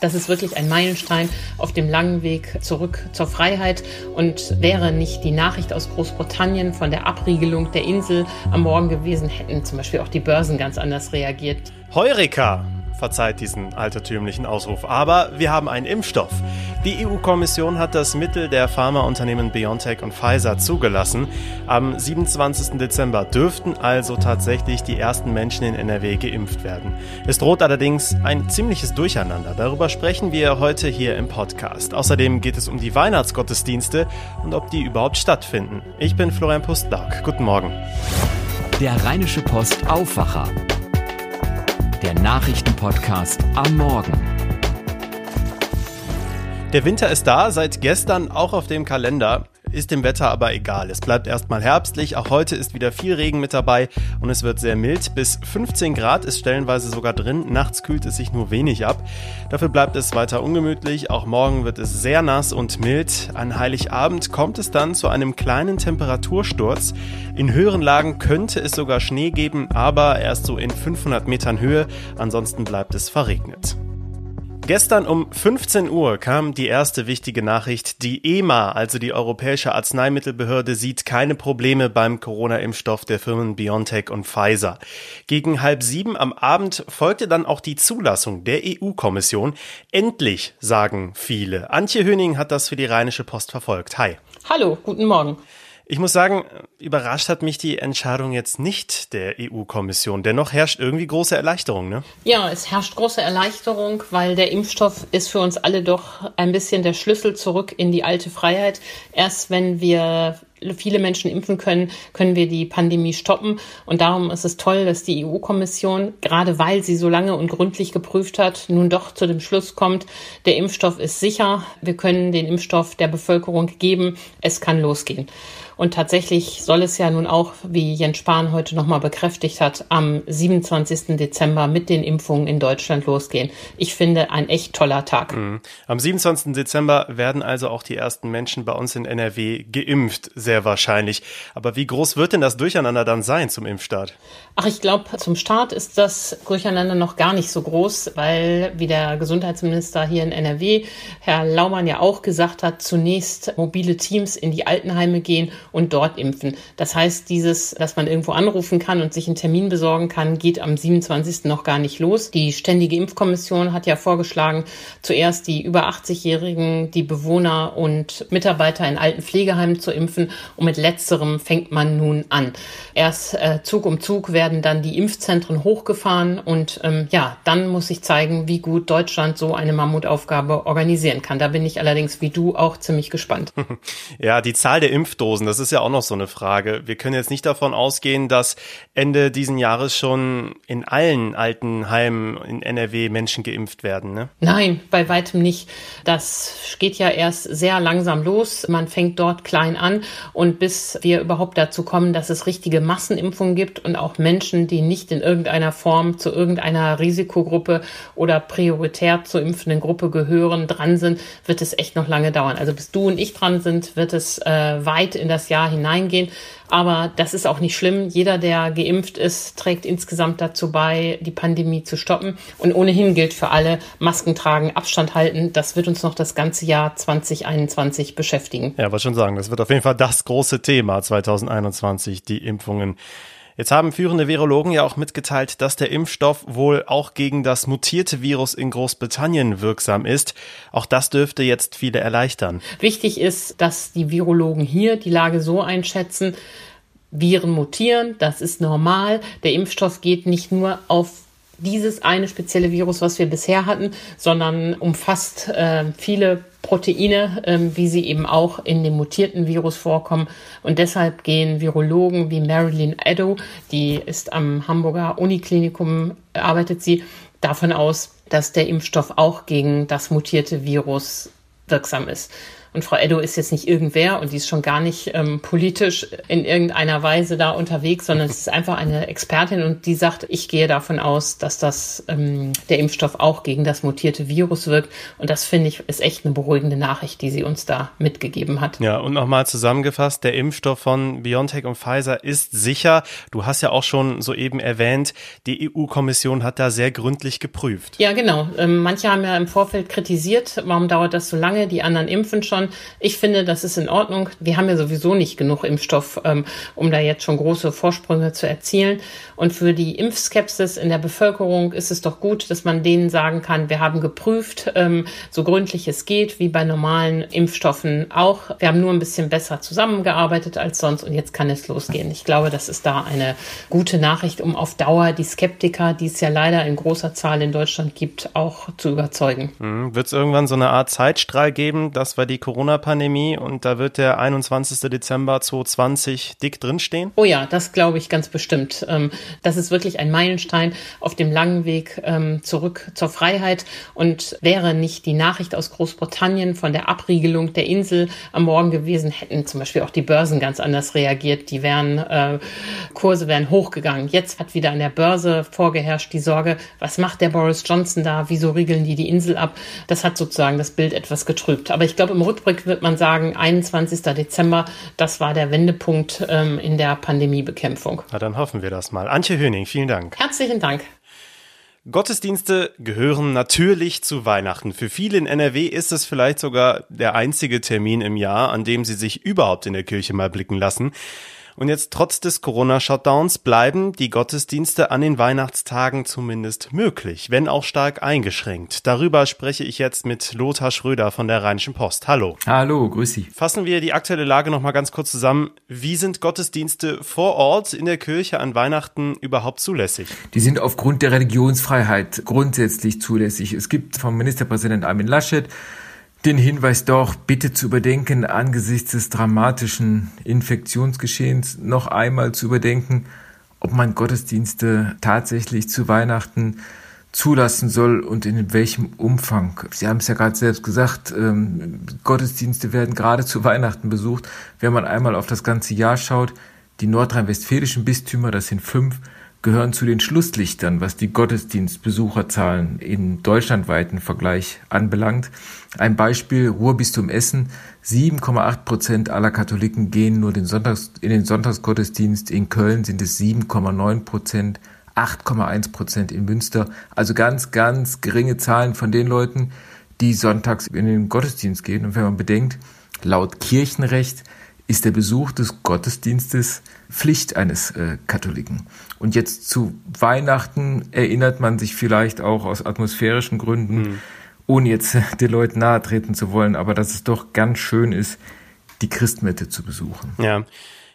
Das ist wirklich ein Meilenstein auf dem langen Weg zurück zur Freiheit. Und wäre nicht die Nachricht aus Großbritannien von der Abriegelung der Insel am Morgen gewesen, hätten zum Beispiel auch die Börsen ganz anders reagiert. Heureka! Verzeiht diesen altertümlichen Ausruf. Aber wir haben einen Impfstoff. Die EU-Kommission hat das Mittel der Pharmaunternehmen BioNTech und Pfizer zugelassen. Am 27. Dezember dürften also tatsächlich die ersten Menschen in NRW geimpft werden. Es droht allerdings ein ziemliches Durcheinander. Darüber sprechen wir heute hier im Podcast. Außerdem geht es um die Weihnachtsgottesdienste und ob die überhaupt stattfinden. Ich bin Florian Pustlauk. Guten Morgen. Der Rheinische Post Aufwacher der Nachrichtenpodcast am Morgen. Der Winter ist da, seit gestern auch auf dem Kalender. Ist dem Wetter aber egal. Es bleibt erstmal herbstlich. Auch heute ist wieder viel Regen mit dabei und es wird sehr mild. Bis 15 Grad ist stellenweise sogar drin. Nachts kühlt es sich nur wenig ab. Dafür bleibt es weiter ungemütlich. Auch morgen wird es sehr nass und mild. An Heiligabend kommt es dann zu einem kleinen Temperatursturz. In höheren Lagen könnte es sogar Schnee geben, aber erst so in 500 Metern Höhe. Ansonsten bleibt es verregnet. Gestern um 15 Uhr kam die erste wichtige Nachricht. Die EMA, also die Europäische Arzneimittelbehörde, sieht keine Probleme beim Corona-Impfstoff der Firmen BioNTech und Pfizer. Gegen halb sieben am Abend folgte dann auch die Zulassung der EU-Kommission. Endlich, sagen viele. Antje Höning hat das für die Rheinische Post verfolgt. Hi. Hallo, guten Morgen. Ich muss sagen, überrascht hat mich die Entscheidung jetzt nicht der EU-Kommission. Dennoch herrscht irgendwie große Erleichterung, ne? Ja, es herrscht große Erleichterung, weil der Impfstoff ist für uns alle doch ein bisschen der Schlüssel zurück in die alte Freiheit. Erst wenn wir viele Menschen impfen können, können wir die Pandemie stoppen. Und darum ist es toll, dass die EU-Kommission, gerade weil sie so lange und gründlich geprüft hat, nun doch zu dem Schluss kommt, der Impfstoff ist sicher. Wir können den Impfstoff der Bevölkerung geben. Es kann losgehen. Und tatsächlich soll es ja nun auch, wie Jens Spahn heute nochmal bekräftigt hat, am 27. Dezember mit den Impfungen in Deutschland losgehen. Ich finde ein echt toller Tag. Mhm. Am 27. Dezember werden also auch die ersten Menschen bei uns in NRW geimpft, sehr wahrscheinlich. Aber wie groß wird denn das Durcheinander dann sein zum Impfstart? Ach, ich glaube, zum Start ist das Durcheinander noch gar nicht so groß, weil, wie der Gesundheitsminister hier in NRW, Herr Laumann ja auch gesagt hat, zunächst mobile Teams in die Altenheime gehen und dort impfen. Das heißt, dieses, dass man irgendwo anrufen kann und sich einen Termin besorgen kann, geht am 27. noch gar nicht los. Die Ständige Impfkommission hat ja vorgeschlagen, zuerst die über 80-Jährigen, die Bewohner und Mitarbeiter in alten Pflegeheimen zu impfen und mit letzterem fängt man nun an. Erst äh, Zug um Zug werden dann die Impfzentren hochgefahren und ähm, ja, dann muss ich zeigen, wie gut Deutschland so eine Mammutaufgabe organisieren kann. Da bin ich allerdings wie du auch ziemlich gespannt. Ja, die Zahl der Impfdosen, das ist ja auch noch so eine Frage. Wir können jetzt nicht davon ausgehen, dass Ende diesen Jahres schon in allen alten Heimen in NRW Menschen geimpft werden, ne? Nein, bei weitem nicht. Das geht ja erst sehr langsam los. Man fängt dort klein an und bis wir überhaupt dazu kommen, dass es richtige Massenimpfungen gibt und auch Menschen, die nicht in irgendeiner Form zu irgendeiner Risikogruppe oder prioritär zur impfenden Gruppe gehören, dran sind, wird es echt noch lange dauern. Also bis du und ich dran sind, wird es äh, weit in das das Jahr hineingehen. Aber das ist auch nicht schlimm. Jeder, der geimpft ist, trägt insgesamt dazu bei, die Pandemie zu stoppen. Und ohnehin gilt für alle, Masken tragen, Abstand halten. Das wird uns noch das ganze Jahr 2021 beschäftigen. Ja, was schon sagen. Das wird auf jeden Fall das große Thema 2021, die Impfungen. Jetzt haben führende Virologen ja auch mitgeteilt, dass der Impfstoff wohl auch gegen das mutierte Virus in Großbritannien wirksam ist. Auch das dürfte jetzt viele erleichtern. Wichtig ist, dass die Virologen hier die Lage so einschätzen, Viren mutieren, das ist normal. Der Impfstoff geht nicht nur auf dieses eine spezielle Virus, was wir bisher hatten, sondern umfasst äh, viele Proteine, ähm, wie sie eben auch in dem mutierten Virus vorkommen. Und deshalb gehen Virologen wie Marilyn Addo, die ist am Hamburger Uniklinikum, arbeitet sie, davon aus, dass der Impfstoff auch gegen das mutierte Virus wirksam ist. Und Frau Eddo ist jetzt nicht irgendwer und die ist schon gar nicht ähm, politisch in irgendeiner Weise da unterwegs, sondern es ist einfach eine Expertin und die sagt, ich gehe davon aus, dass das ähm, der Impfstoff auch gegen das mutierte Virus wirkt. Und das finde ich ist echt eine beruhigende Nachricht, die sie uns da mitgegeben hat. Ja, und nochmal zusammengefasst, der Impfstoff von BioNTech und Pfizer ist sicher. Du hast ja auch schon soeben erwähnt, die EU-Kommission hat da sehr gründlich geprüft. Ja, genau. Ähm, manche haben ja im Vorfeld kritisiert, warum dauert das so lange? Die anderen impfen schon. Ich finde, das ist in Ordnung. Wir haben ja sowieso nicht genug Impfstoff, ähm, um da jetzt schon große Vorsprünge zu erzielen. Und für die Impfskepsis in der Bevölkerung ist es doch gut, dass man denen sagen kann, wir haben geprüft, ähm, so gründlich es geht, wie bei normalen Impfstoffen auch. Wir haben nur ein bisschen besser zusammengearbeitet als sonst und jetzt kann es losgehen. Ich glaube, das ist da eine gute Nachricht, um auf Dauer die Skeptiker, die es ja leider in großer Zahl in Deutschland gibt, auch zu überzeugen. Mhm. Wird es irgendwann so eine Art Zeitstrahl geben? Das war die Corona-Pandemie und da wird der 21. Dezember 2020 dick drinstehen? Oh ja, das glaube ich ganz bestimmt. Ähm, das ist wirklich ein Meilenstein auf dem langen Weg ähm, zurück zur Freiheit und wäre nicht die Nachricht aus Großbritannien von der Abriegelung der Insel am Morgen gewesen, hätten zum Beispiel auch die Börsen ganz anders reagiert. Die wären, äh, Kurse wären hochgegangen. Jetzt hat wieder an der Börse vorgeherrscht die Sorge, was macht der Boris Johnson da? Wieso riegeln die die Insel ab? Das hat sozusagen das Bild etwas getrübt. Aber ich glaube, im Rückblick wird man sagen, 21. Dezember, das war der Wendepunkt ähm, in der Pandemiebekämpfung. Na, dann hoffen wir das mal. Antje Höning, vielen Dank. Herzlichen Dank. Gottesdienste gehören natürlich zu Weihnachten. Für viele in NRW ist es vielleicht sogar der einzige Termin im Jahr, an dem sie sich überhaupt in der Kirche mal blicken lassen. Und jetzt trotz des Corona-Shutdowns bleiben die Gottesdienste an den Weihnachtstagen zumindest möglich, wenn auch stark eingeschränkt. Darüber spreche ich jetzt mit Lothar Schröder von der Rheinischen Post. Hallo. Hallo, grüß Sie. Fassen wir die aktuelle Lage noch mal ganz kurz zusammen. Wie sind Gottesdienste vor Ort in der Kirche an Weihnachten überhaupt zulässig? Die sind aufgrund der Religionsfreiheit grundsätzlich zulässig. Es gibt vom Ministerpräsident Armin Laschet den Hinweis doch bitte zu überdenken, angesichts des dramatischen Infektionsgeschehens noch einmal zu überdenken, ob man Gottesdienste tatsächlich zu Weihnachten zulassen soll und in welchem Umfang. Sie haben es ja gerade selbst gesagt, ähm, Gottesdienste werden gerade zu Weihnachten besucht. Wenn man einmal auf das ganze Jahr schaut, die nordrhein-westfälischen Bistümer, das sind fünf, gehören zu den Schlusslichtern, was die Gottesdienstbesucherzahlen im deutschlandweiten Vergleich anbelangt. Ein Beispiel, Ruhrbistum Essen, 7,8 Prozent aller Katholiken gehen nur den Sonntags, in den Sonntagsgottesdienst. In Köln sind es 7,9 Prozent, 8,1 Prozent in Münster. Also ganz, ganz geringe Zahlen von den Leuten, die sonntags in den Gottesdienst gehen. Und wenn man bedenkt, laut Kirchenrecht ist der Besuch des Gottesdienstes Pflicht eines äh, Katholiken. Und jetzt zu Weihnachten erinnert man sich vielleicht auch aus atmosphärischen Gründen, mhm. ohne jetzt den Leuten nahe treten zu wollen, aber dass es doch ganz schön ist, die Christmette zu besuchen. Ja.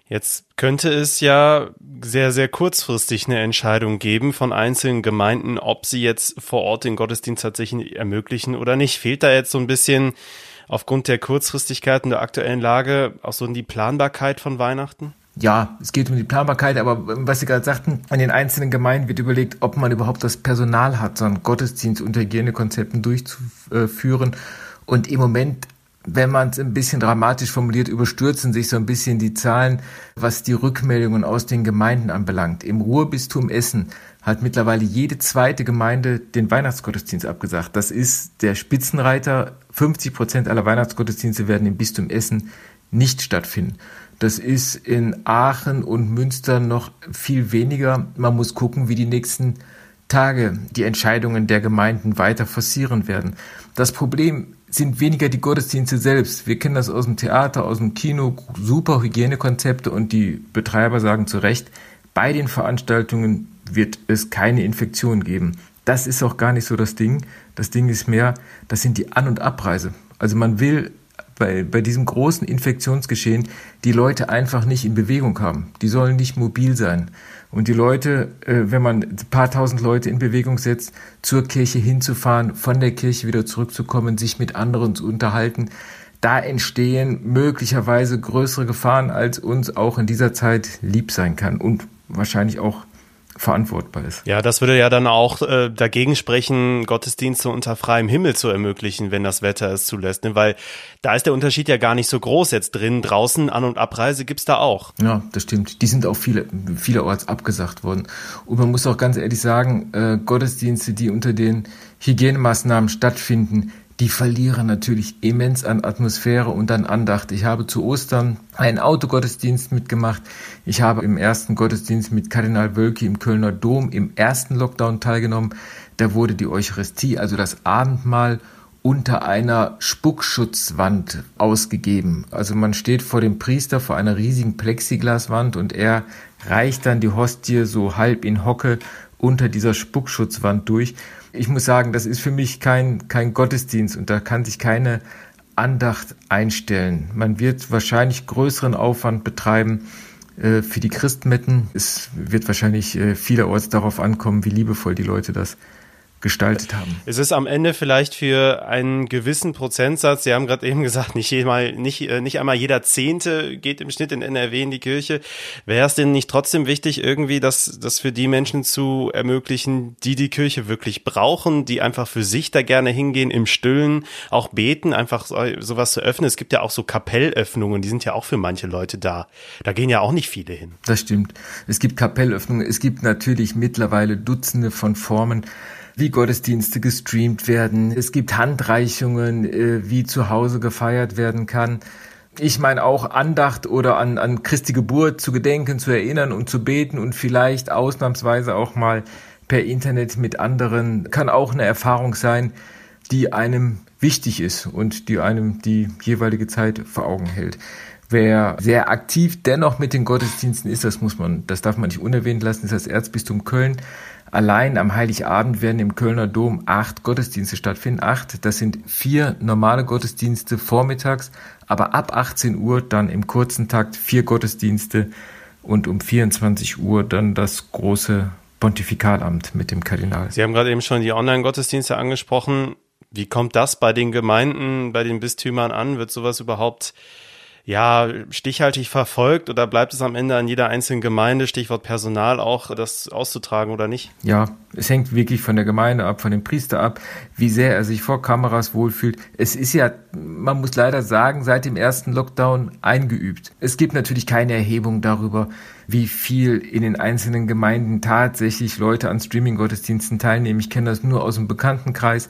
Jetzt könnte es ja sehr, sehr kurzfristig eine Entscheidung geben von einzelnen Gemeinden, ob sie jetzt vor Ort den Gottesdienst tatsächlich ermöglichen oder nicht. Fehlt da jetzt so ein bisschen aufgrund der Kurzfristigkeit und der aktuellen Lage auch so in die Planbarkeit von Weihnachten? Ja, es geht um die Planbarkeit, aber was Sie gerade sagten, an den einzelnen Gemeinden wird überlegt, ob man überhaupt das Personal hat, so einen Gottesdienst unter Hygienekonzepten durchzuführen. Und im Moment wenn man es ein bisschen dramatisch formuliert, überstürzen sich so ein bisschen die Zahlen, was die Rückmeldungen aus den Gemeinden anbelangt. Im Ruhrbistum Essen hat mittlerweile jede zweite Gemeinde den Weihnachtsgottesdienst abgesagt. Das ist der Spitzenreiter. 50 Prozent aller Weihnachtsgottesdienste werden im Bistum Essen nicht stattfinden. Das ist in Aachen und Münster noch viel weniger. Man muss gucken, wie die nächsten Tage die Entscheidungen der Gemeinden weiter forcieren werden. Das Problem sind weniger die Gottesdienste selbst. Wir kennen das aus dem Theater, aus dem Kino, super Hygienekonzepte und die Betreiber sagen zu Recht, bei den Veranstaltungen wird es keine Infektion geben. Das ist auch gar nicht so das Ding. Das Ding ist mehr, das sind die An- und Abreise. Also man will bei, bei diesem großen Infektionsgeschehen die Leute einfach nicht in Bewegung haben. Die sollen nicht mobil sein. Und die Leute, äh, wenn man ein paar tausend Leute in Bewegung setzt, zur Kirche hinzufahren, von der Kirche wieder zurückzukommen, sich mit anderen zu unterhalten, da entstehen möglicherweise größere Gefahren, als uns auch in dieser Zeit lieb sein kann und wahrscheinlich auch verantwortbar ist. Ja, das würde ja dann auch äh, dagegen sprechen, Gottesdienste unter freiem Himmel zu ermöglichen, wenn das Wetter es zulässt. Ne? Weil da ist der Unterschied ja gar nicht so groß. Jetzt drin, draußen, An- und Abreise gibt's da auch. Ja, das stimmt. Die sind auch viele, vielerorts abgesagt worden. Und man muss auch ganz ehrlich sagen, äh, Gottesdienste, die unter den Hygienemaßnahmen stattfinden, die verlieren natürlich immens an Atmosphäre und an Andacht. Ich habe zu Ostern einen Autogottesdienst mitgemacht. Ich habe im ersten Gottesdienst mit Kardinal Wölki im Kölner Dom im ersten Lockdown teilgenommen. Da wurde die Eucharistie, also das Abendmahl, unter einer Spuckschutzwand ausgegeben. Also man steht vor dem Priester vor einer riesigen Plexiglaswand und er reicht dann die Hostie so halb in Hocke unter dieser Spuckschutzwand durch ich muss sagen, das ist für mich kein, kein Gottesdienst und da kann sich keine Andacht einstellen. Man wird wahrscheinlich größeren Aufwand betreiben äh, für die Christmetten. Es wird wahrscheinlich äh, vielerorts darauf ankommen, wie liebevoll die Leute das gestaltet haben. Es ist am Ende vielleicht für einen gewissen Prozentsatz, Sie haben gerade eben gesagt, nicht, einmal, nicht, äh, nicht einmal jeder Zehnte geht im Schnitt in NRW in die Kirche. Wäre es denn nicht trotzdem wichtig, irgendwie das, das für die Menschen zu ermöglichen, die die Kirche wirklich brauchen, die einfach für sich da gerne hingehen, im Stillen, auch beten, einfach sowas zu öffnen. Es gibt ja auch so Kapellöffnungen, die sind ja auch für manche Leute da. Da gehen ja auch nicht viele hin. Das stimmt. Es gibt Kapellöffnungen. Es gibt natürlich mittlerweile Dutzende von Formen, wie Gottesdienste gestreamt werden. Es gibt Handreichungen, äh, wie zu Hause gefeiert werden kann. Ich meine auch Andacht oder an, an Christi Geburt zu gedenken, zu erinnern und zu beten und vielleicht ausnahmsweise auch mal per Internet mit anderen kann auch eine Erfahrung sein, die einem wichtig ist und die einem die jeweilige Zeit vor Augen hält. Wer sehr aktiv dennoch mit den Gottesdiensten ist, das muss man, das darf man nicht unerwähnt lassen, ist das Erzbistum Köln. Allein am Heiligabend werden im Kölner Dom acht Gottesdienste stattfinden. Acht, das sind vier normale Gottesdienste vormittags, aber ab 18 Uhr dann im kurzen Takt vier Gottesdienste und um 24 Uhr dann das große Pontifikalamt mit dem Kardinal. Sie haben gerade eben schon die Online-Gottesdienste angesprochen. Wie kommt das bei den Gemeinden, bei den Bistümern an? Wird sowas überhaupt ja, stichhaltig verfolgt oder bleibt es am Ende an jeder einzelnen Gemeinde, Stichwort Personal auch, das auszutragen oder nicht? Ja, es hängt wirklich von der Gemeinde ab, von dem Priester ab, wie sehr er sich vor Kameras wohlfühlt. Es ist ja, man muss leider sagen, seit dem ersten Lockdown eingeübt. Es gibt natürlich keine Erhebung darüber, wie viel in den einzelnen Gemeinden tatsächlich Leute an Streaming-Gottesdiensten teilnehmen. Ich kenne das nur aus dem Bekanntenkreis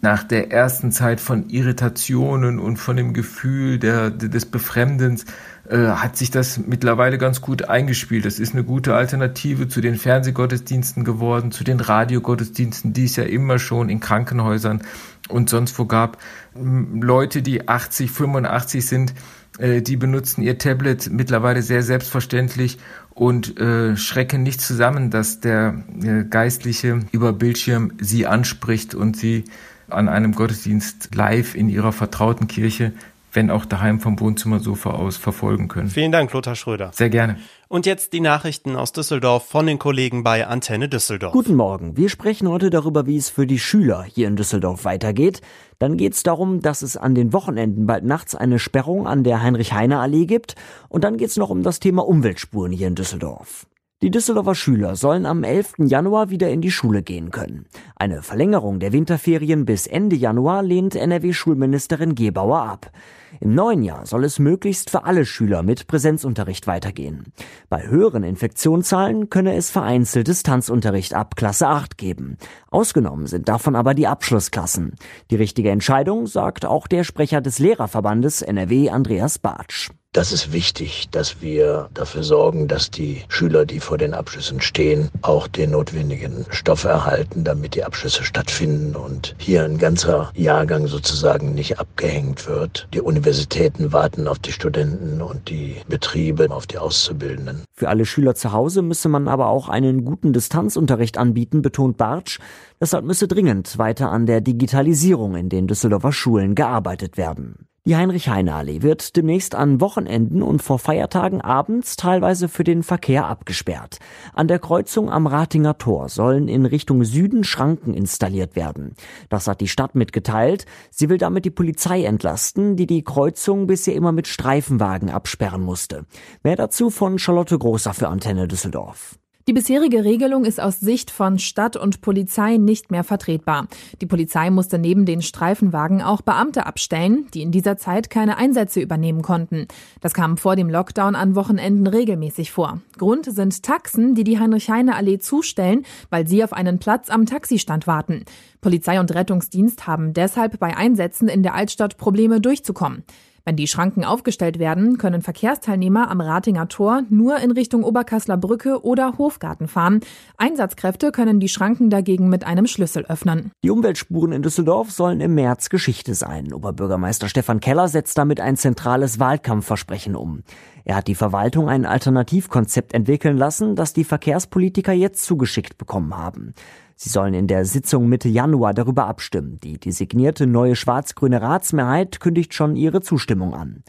nach der ersten Zeit von Irritationen und von dem Gefühl der, des Befremdens äh, hat sich das mittlerweile ganz gut eingespielt. Das ist eine gute Alternative zu den Fernsehgottesdiensten geworden, zu den Radiogottesdiensten, die es ja immer schon in Krankenhäusern und sonst wo gab. Leute, die 80, 85 sind, äh, die benutzen ihr Tablet mittlerweile sehr selbstverständlich und äh, schrecken nicht zusammen, dass der äh, Geistliche über Bildschirm sie anspricht und sie an einem Gottesdienst live in ihrer vertrauten Kirche, wenn auch daheim vom Wohnzimmersofa aus verfolgen können. Vielen Dank, Lothar Schröder. Sehr gerne. Und jetzt die Nachrichten aus Düsseldorf von den Kollegen bei Antenne Düsseldorf. Guten Morgen. Wir sprechen heute darüber, wie es für die Schüler hier in Düsseldorf weitergeht. Dann geht es darum, dass es an den Wochenenden bald nachts eine Sperrung an der Heinrich-Heine-Allee gibt. Und dann geht es noch um das Thema Umweltspuren hier in Düsseldorf. Die Düsseldorfer Schüler sollen am 11. Januar wieder in die Schule gehen können. Eine Verlängerung der Winterferien bis Ende Januar lehnt NRW-Schulministerin Gebauer ab. Im neuen Jahr soll es möglichst für alle Schüler mit Präsenzunterricht weitergehen. Bei höheren Infektionszahlen könne es vereinzelt Distanzunterricht ab Klasse 8 geben. Ausgenommen sind davon aber die Abschlussklassen. Die richtige Entscheidung sagt auch der Sprecher des Lehrerverbandes NRW Andreas Bartsch. Das ist wichtig, dass wir dafür sorgen, dass die Schüler, die vor den Abschlüssen stehen, auch den notwendigen Stoff erhalten, damit die Abschlüsse stattfinden und hier ein ganzer Jahrgang sozusagen nicht abgehängt wird. Die Universitäten warten auf die Studenten und die Betriebe auf die Auszubildenden. Für alle Schüler zu Hause müsse man aber auch einen guten Distanzunterricht anbieten, betont Bartsch. Deshalb müsse dringend weiter an der Digitalisierung in den Düsseldorfer Schulen gearbeitet werden. Die Heinrich-Heine-Allee wird demnächst an Wochenenden und vor Feiertagen abends teilweise für den Verkehr abgesperrt. An der Kreuzung am Ratinger Tor sollen in Richtung Süden Schranken installiert werden. Das hat die Stadt mitgeteilt. Sie will damit die Polizei entlasten, die die Kreuzung bisher immer mit Streifenwagen absperren musste. Mehr dazu von Charlotte Großer für Antenne Düsseldorf. Die bisherige Regelung ist aus Sicht von Stadt und Polizei nicht mehr vertretbar. Die Polizei musste neben den Streifenwagen auch Beamte abstellen, die in dieser Zeit keine Einsätze übernehmen konnten. Das kam vor dem Lockdown an Wochenenden regelmäßig vor. Grund sind Taxen, die die Heinrich-Heine-Allee zustellen, weil sie auf einen Platz am Taxistand warten. Polizei und Rettungsdienst haben deshalb bei Einsätzen in der Altstadt Probleme durchzukommen. Wenn die Schranken aufgestellt werden, können Verkehrsteilnehmer am Ratinger Tor nur in Richtung Oberkassler Brücke oder Hofgarten fahren. Einsatzkräfte können die Schranken dagegen mit einem Schlüssel öffnen. Die Umweltspuren in Düsseldorf sollen im März Geschichte sein. Oberbürgermeister Stefan Keller setzt damit ein zentrales Wahlkampfversprechen um. Er hat die Verwaltung ein Alternativkonzept entwickeln lassen, das die Verkehrspolitiker jetzt zugeschickt bekommen haben. Sie sollen in der Sitzung Mitte Januar darüber abstimmen. Die designierte neue schwarz-grüne Ratsmehrheit kündigt schon ihre Zustimmung an.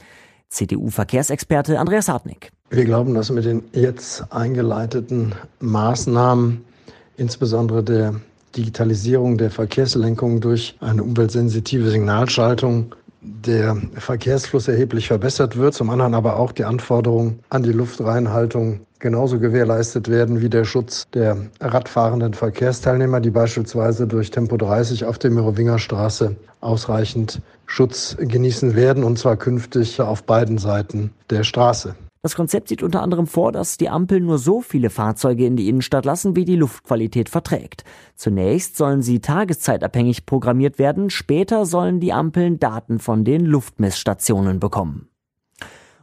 CDU-Verkehrsexperte Andreas Hartnick. Wir glauben, dass mit den jetzt eingeleiteten Maßnahmen, insbesondere der Digitalisierung der Verkehrslenkung durch eine umweltsensitive Signalschaltung, der Verkehrsfluss erheblich verbessert wird, zum anderen aber auch die Anforderungen an die Luftreinhaltung genauso gewährleistet werden wie der Schutz der radfahrenden Verkehrsteilnehmer, die beispielsweise durch Tempo 30 auf der Merowingerstraße ausreichend Schutz genießen werden, und zwar künftig auf beiden Seiten der Straße. Das Konzept sieht unter anderem vor, dass die Ampeln nur so viele Fahrzeuge in die Innenstadt lassen, wie die Luftqualität verträgt. Zunächst sollen sie tageszeitabhängig programmiert werden, später sollen die Ampeln Daten von den Luftmessstationen bekommen.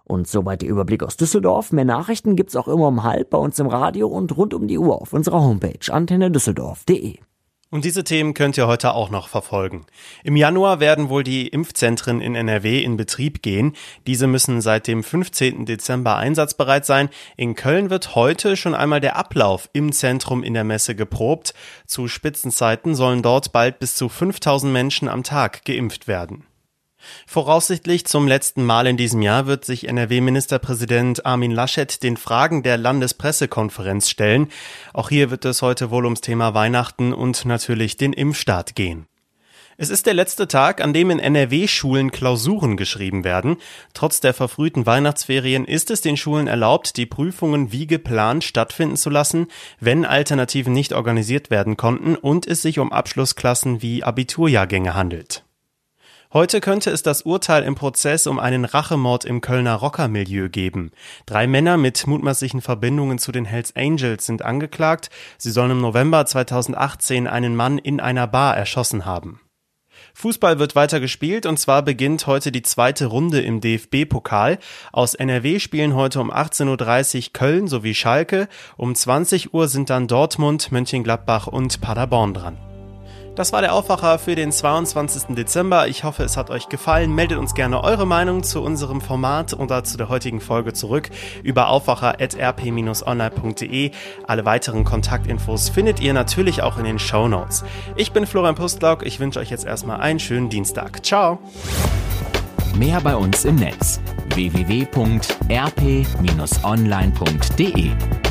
Und soweit der Überblick aus Düsseldorf. Mehr Nachrichten gibt's auch immer um halb bei uns im Radio und rund um die Uhr auf unserer Homepage antennedüsseldorf.de. Und diese Themen könnt ihr heute auch noch verfolgen. Im Januar werden wohl die Impfzentren in NRW in Betrieb gehen. Diese müssen seit dem 15. Dezember einsatzbereit sein. In Köln wird heute schon einmal der Ablauf im Zentrum in der Messe geprobt. Zu Spitzenzeiten sollen dort bald bis zu 5000 Menschen am Tag geimpft werden. Voraussichtlich zum letzten Mal in diesem Jahr wird sich NRW-Ministerpräsident Armin Laschet den Fragen der Landespressekonferenz stellen. Auch hier wird es heute wohl ums Thema Weihnachten und natürlich den Impfstart gehen. Es ist der letzte Tag, an dem in NRW-Schulen Klausuren geschrieben werden. Trotz der verfrühten Weihnachtsferien ist es den Schulen erlaubt, die Prüfungen wie geplant stattfinden zu lassen, wenn Alternativen nicht organisiert werden konnten und es sich um Abschlussklassen wie Abiturjahrgänge handelt. Heute könnte es das Urteil im Prozess um einen Rachemord im Kölner Rockermilieu geben. Drei Männer mit mutmaßlichen Verbindungen zu den Hells Angels sind angeklagt. Sie sollen im November 2018 einen Mann in einer Bar erschossen haben. Fußball wird weiter gespielt und zwar beginnt heute die zweite Runde im DFB-Pokal. Aus NRW spielen heute um 18.30 Uhr Köln sowie Schalke. Um 20 Uhr sind dann Dortmund, Mönchengladbach und Paderborn dran. Das war der Aufwacher für den 22. Dezember. Ich hoffe, es hat euch gefallen. Meldet uns gerne eure Meinung zu unserem Format oder zu der heutigen Folge zurück über aufwacher.rp-online.de. Alle weiteren Kontaktinfos findet ihr natürlich auch in den Show Notes. Ich bin Florian Pustlock. Ich wünsche euch jetzt erstmal einen schönen Dienstag. Ciao. Mehr bei uns im Netz www.rp-online.de